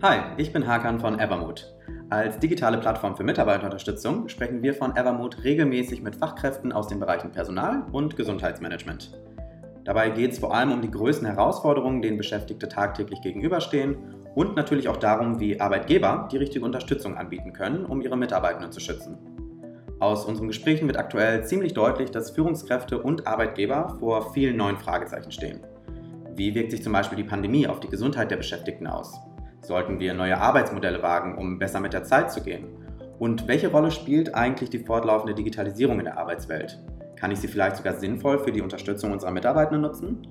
Hi, ich bin Hakan von Evermood. Als digitale Plattform für Mitarbeiterunterstützung sprechen wir von Evermood regelmäßig mit Fachkräften aus den Bereichen Personal und Gesundheitsmanagement. Dabei geht es vor allem um die größten Herausforderungen, denen Beschäftigte tagtäglich gegenüberstehen und natürlich auch darum, wie Arbeitgeber die richtige Unterstützung anbieten können, um ihre Mitarbeitenden zu schützen. Aus unseren Gesprächen wird aktuell ziemlich deutlich, dass Führungskräfte und Arbeitgeber vor vielen neuen Fragezeichen stehen. Wie wirkt sich zum Beispiel die Pandemie auf die Gesundheit der Beschäftigten aus? Sollten wir neue Arbeitsmodelle wagen, um besser mit der Zeit zu gehen? Und welche Rolle spielt eigentlich die fortlaufende Digitalisierung in der Arbeitswelt? Kann ich sie vielleicht sogar sinnvoll für die Unterstützung unserer Mitarbeitenden nutzen?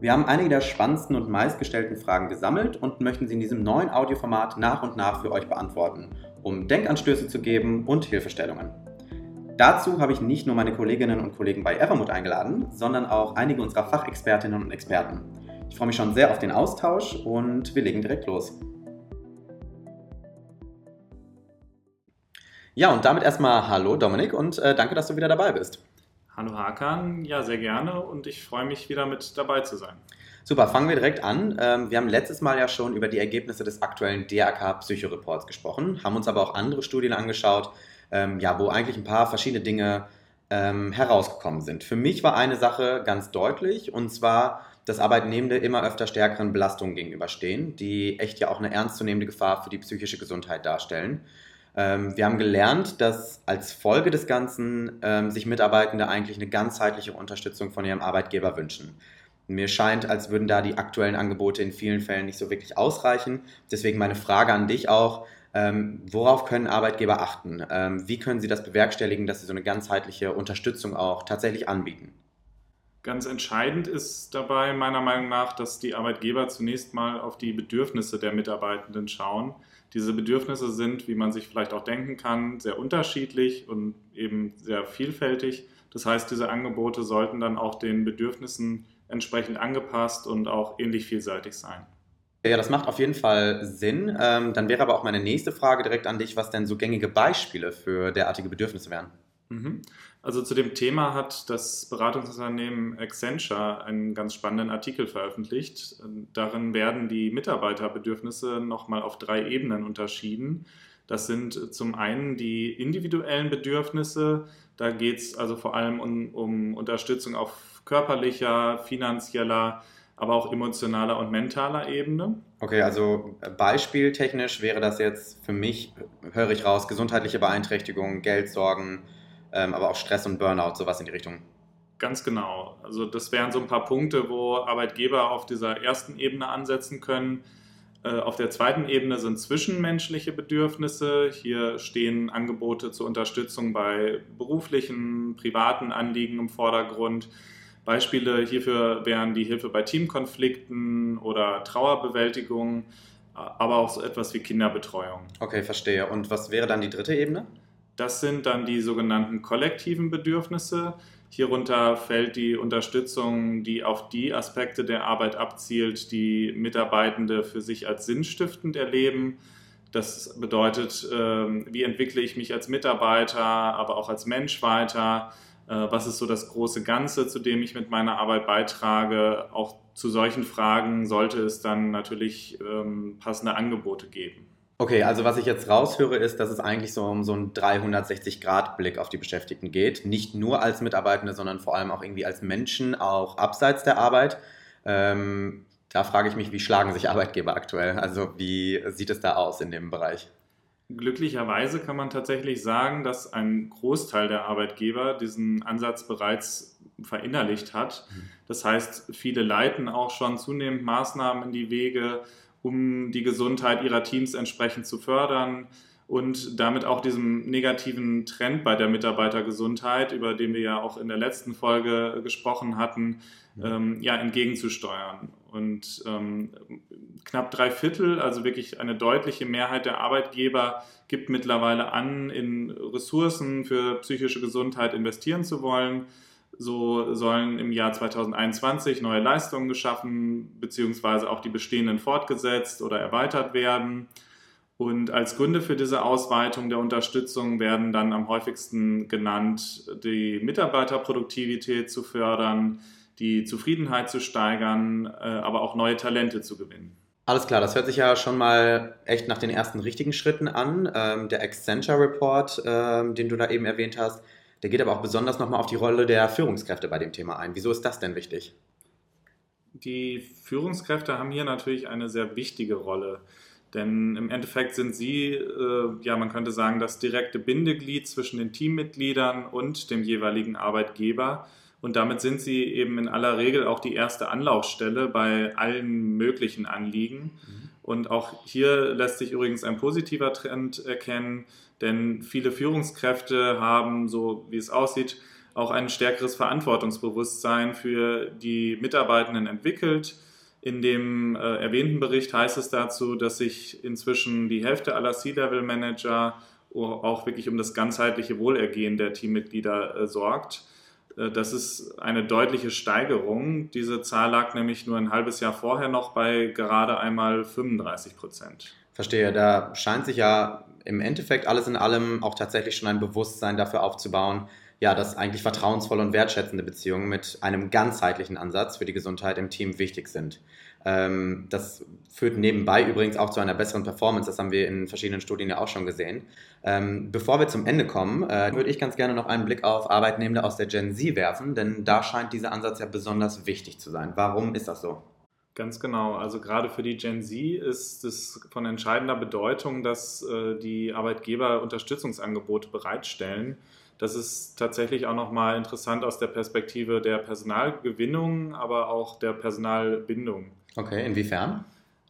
Wir haben einige der spannendsten und meistgestellten Fragen gesammelt und möchten sie in diesem neuen Audioformat nach und nach für euch beantworten, um Denkanstöße zu geben und Hilfestellungen. Dazu habe ich nicht nur meine Kolleginnen und Kollegen bei Evermood eingeladen, sondern auch einige unserer Fachexpertinnen und Experten. Ich freue mich schon sehr auf den Austausch und wir legen direkt los. Ja, und damit erstmal Hallo Dominik und äh, danke, dass du wieder dabei bist. Hallo Hakan, ja, sehr gerne und ich freue mich wieder mit dabei zu sein. Super, fangen wir direkt an. Ähm, wir haben letztes Mal ja schon über die Ergebnisse des aktuellen DRK Psychoreports gesprochen, haben uns aber auch andere Studien angeschaut, ähm, ja, wo eigentlich ein paar verschiedene Dinge ähm, herausgekommen sind. Für mich war eine Sache ganz deutlich und zwar, dass Arbeitnehmende immer öfter stärkeren Belastungen gegenüberstehen, die echt ja auch eine ernstzunehmende Gefahr für die psychische Gesundheit darstellen. Ähm, wir haben gelernt, dass als Folge des Ganzen ähm, sich Mitarbeitende eigentlich eine ganzheitliche Unterstützung von ihrem Arbeitgeber wünschen. Mir scheint, als würden da die aktuellen Angebote in vielen Fällen nicht so wirklich ausreichen. Deswegen meine Frage an dich auch, ähm, worauf können Arbeitgeber achten? Ähm, wie können sie das bewerkstelligen, dass sie so eine ganzheitliche Unterstützung auch tatsächlich anbieten? Ganz entscheidend ist dabei meiner Meinung nach, dass die Arbeitgeber zunächst mal auf die Bedürfnisse der Mitarbeitenden schauen. Diese Bedürfnisse sind, wie man sich vielleicht auch denken kann, sehr unterschiedlich und eben sehr vielfältig. Das heißt, diese Angebote sollten dann auch den Bedürfnissen entsprechend angepasst und auch ähnlich vielseitig sein. Ja, das macht auf jeden Fall Sinn. Ähm, dann wäre aber auch meine nächste Frage direkt an dich, was denn so gängige Beispiele für derartige Bedürfnisse wären. Also zu dem Thema hat das Beratungsunternehmen Accenture einen ganz spannenden Artikel veröffentlicht. Darin werden die Mitarbeiterbedürfnisse nochmal auf drei Ebenen unterschieden. Das sind zum einen die individuellen Bedürfnisse. Da geht es also vor allem um, um Unterstützung auf körperlicher, finanzieller, aber auch emotionaler und mentaler Ebene. Okay, also beispieltechnisch wäre das jetzt für mich, höre ich raus, gesundheitliche Beeinträchtigungen, Geldsorgen, aber auch Stress und Burnout, sowas in die Richtung. Ganz genau. Also das wären so ein paar Punkte, wo Arbeitgeber auf dieser ersten Ebene ansetzen können. Äh, auf der zweiten Ebene sind zwischenmenschliche Bedürfnisse. Hier stehen Angebote zur Unterstützung bei beruflichen, privaten Anliegen im Vordergrund. Beispiele hierfür wären die Hilfe bei Teamkonflikten oder Trauerbewältigung, aber auch so etwas wie Kinderbetreuung. Okay, verstehe. Und was wäre dann die dritte Ebene? Das sind dann die sogenannten kollektiven Bedürfnisse. Hierunter fällt die Unterstützung, die auf die Aspekte der Arbeit abzielt, die Mitarbeitende für sich als sinnstiftend erleben. Das bedeutet, ähm, wie entwickle ich mich als Mitarbeiter, aber auch als Mensch weiter? Äh, was ist so das große Ganze, zu dem ich mit meiner Arbeit beitrage? Auch zu solchen Fragen sollte es dann natürlich ähm, passende Angebote geben. Okay, also was ich jetzt raushöre, ist, dass es eigentlich so um so einen 360-Grad-Blick auf die Beschäftigten geht. Nicht nur als Mitarbeitende, sondern vor allem auch irgendwie als Menschen, auch abseits der Arbeit. Ähm, da frage ich mich, wie schlagen sich Arbeitgeber aktuell? Also wie sieht es da aus in dem Bereich? Glücklicherweise kann man tatsächlich sagen, dass ein Großteil der Arbeitgeber diesen Ansatz bereits verinnerlicht hat. Mhm. Das heißt, viele leiten auch schon zunehmend Maßnahmen in die Wege, um die Gesundheit ihrer Teams entsprechend zu fördern und damit auch diesem negativen Trend bei der Mitarbeitergesundheit, über den wir ja auch in der letzten Folge gesprochen hatten, ähm, ja, entgegenzusteuern. Und ähm, knapp drei Viertel, also wirklich eine deutliche Mehrheit der Arbeitgeber, gibt mittlerweile an, in Ressourcen für psychische Gesundheit investieren zu wollen. So sollen im Jahr 2021 neue Leistungen geschaffen, beziehungsweise auch die bestehenden fortgesetzt oder erweitert werden. Und als Gründe für diese Ausweitung der Unterstützung werden dann am häufigsten genannt, die Mitarbeiterproduktivität zu fördern, die Zufriedenheit zu steigern, äh, aber auch neue Talente zu gewinnen. Alles klar, das hört sich ja schon mal echt nach den ersten richtigen Schritten an. Ähm, der Accenture Report, ähm, den du da eben erwähnt hast, der geht aber auch besonders nochmal auf die Rolle der Führungskräfte bei dem Thema ein. Wieso ist das denn wichtig? Die Führungskräfte haben hier natürlich eine sehr wichtige Rolle. Denn im Endeffekt sind sie, äh, ja, man könnte sagen, das direkte Bindeglied zwischen den Teammitgliedern und dem jeweiligen Arbeitgeber. Und damit sind sie eben in aller Regel auch die erste Anlaufstelle bei allen möglichen Anliegen. Mhm. Und auch hier lässt sich übrigens ein positiver Trend erkennen, denn viele Führungskräfte haben, so wie es aussieht, auch ein stärkeres Verantwortungsbewusstsein für die Mitarbeitenden entwickelt. In dem äh, erwähnten Bericht heißt es dazu, dass sich inzwischen die Hälfte aller C-Level-Manager auch wirklich um das ganzheitliche Wohlergehen der Teammitglieder äh, sorgt. Äh, das ist eine deutliche Steigerung. Diese Zahl lag nämlich nur ein halbes Jahr vorher noch bei gerade einmal 35 Prozent. Verstehe, da scheint sich ja im Endeffekt alles in allem auch tatsächlich schon ein Bewusstsein dafür aufzubauen, ja, dass eigentlich vertrauensvolle und wertschätzende Beziehungen mit einem ganzheitlichen Ansatz für die Gesundheit im Team wichtig sind. Ähm, das führt nebenbei übrigens auch zu einer besseren Performance. Das haben wir in verschiedenen Studien ja auch schon gesehen. Ähm, bevor wir zum Ende kommen, äh, würde ich ganz gerne noch einen Blick auf Arbeitnehmende aus der Gen Z werfen, denn da scheint dieser Ansatz ja besonders wichtig zu sein. Warum ist das so? Ganz genau. Also gerade für die Gen Z ist es von entscheidender Bedeutung, dass äh, die Arbeitgeber Unterstützungsangebote bereitstellen das ist tatsächlich auch nochmal interessant aus der Perspektive der Personalgewinnung, aber auch der Personalbindung. Okay, inwiefern?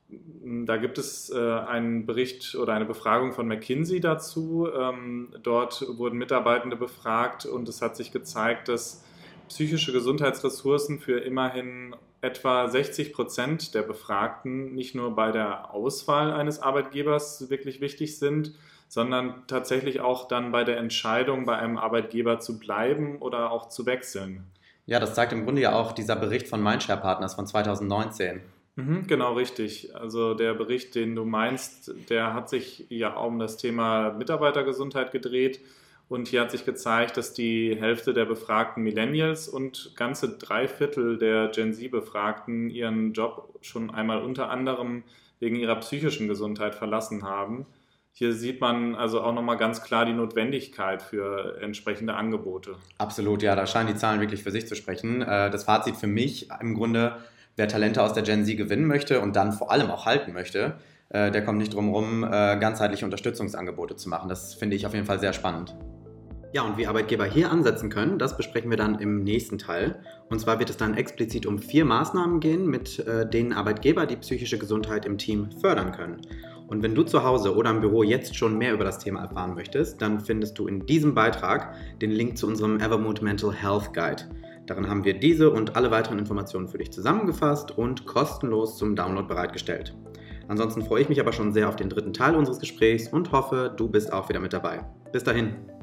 Da gibt es äh, einen Bericht oder eine Befragung von McKinsey dazu. Ähm, dort wurden Mitarbeitende befragt und es hat sich gezeigt, dass psychische Gesundheitsressourcen für immerhin etwa 60 Prozent der Befragten nicht nur bei der Auswahl eines Arbeitgebers wirklich wichtig sind, sondern tatsächlich auch dann bei der Entscheidung, bei einem Arbeitgeber zu bleiben oder auch zu wechseln. Ja, das zeigt im Grunde ja auch dieser Bericht von Mindshare Partners von 2019. Mhm, genau, richtig. Also der Bericht, den du meinst, der hat sich ja um das Thema Mitarbeitergesundheit gedreht. Und hier hat sich gezeigt, dass die Hälfte der befragten Millennials und ganze drei Viertel der Gen Z-Befragten ihren Job schon einmal unter anderem wegen ihrer psychischen Gesundheit verlassen haben hier sieht man also auch nochmal ganz klar die Notwendigkeit für entsprechende Angebote. Absolut, ja, da scheinen die Zahlen wirklich für sich zu sprechen. Äh, das Fazit für mich im Grunde, wer Talente aus der Gen Z gewinnen möchte und dann vor allem auch halten möchte, äh, der kommt nicht drum herum, äh, ganzheitliche Unterstützungsangebote zu machen. Das finde ich auf jeden Fall sehr spannend. Ja, und wie Arbeitgeber hier ansetzen können, das besprechen wir dann im nächsten Teil. Und zwar wird es dann explizit um vier Maßnahmen gehen, mit denen Arbeitgeber die psychische Gesundheit im Team fördern können. Und wenn du zu Hause oder im Büro jetzt schon mehr über das Thema erfahren möchtest, dann findest du in diesem Beitrag den Link zu unserem Evermood Mental Health Guide. Darin haben wir diese und alle weiteren Informationen für dich zusammengefasst und kostenlos zum Download bereitgestellt. Ansonsten freue ich mich aber schon sehr auf den dritten Teil unseres Gesprächs und hoffe, du bist auch wieder mit dabei. Bis dahin.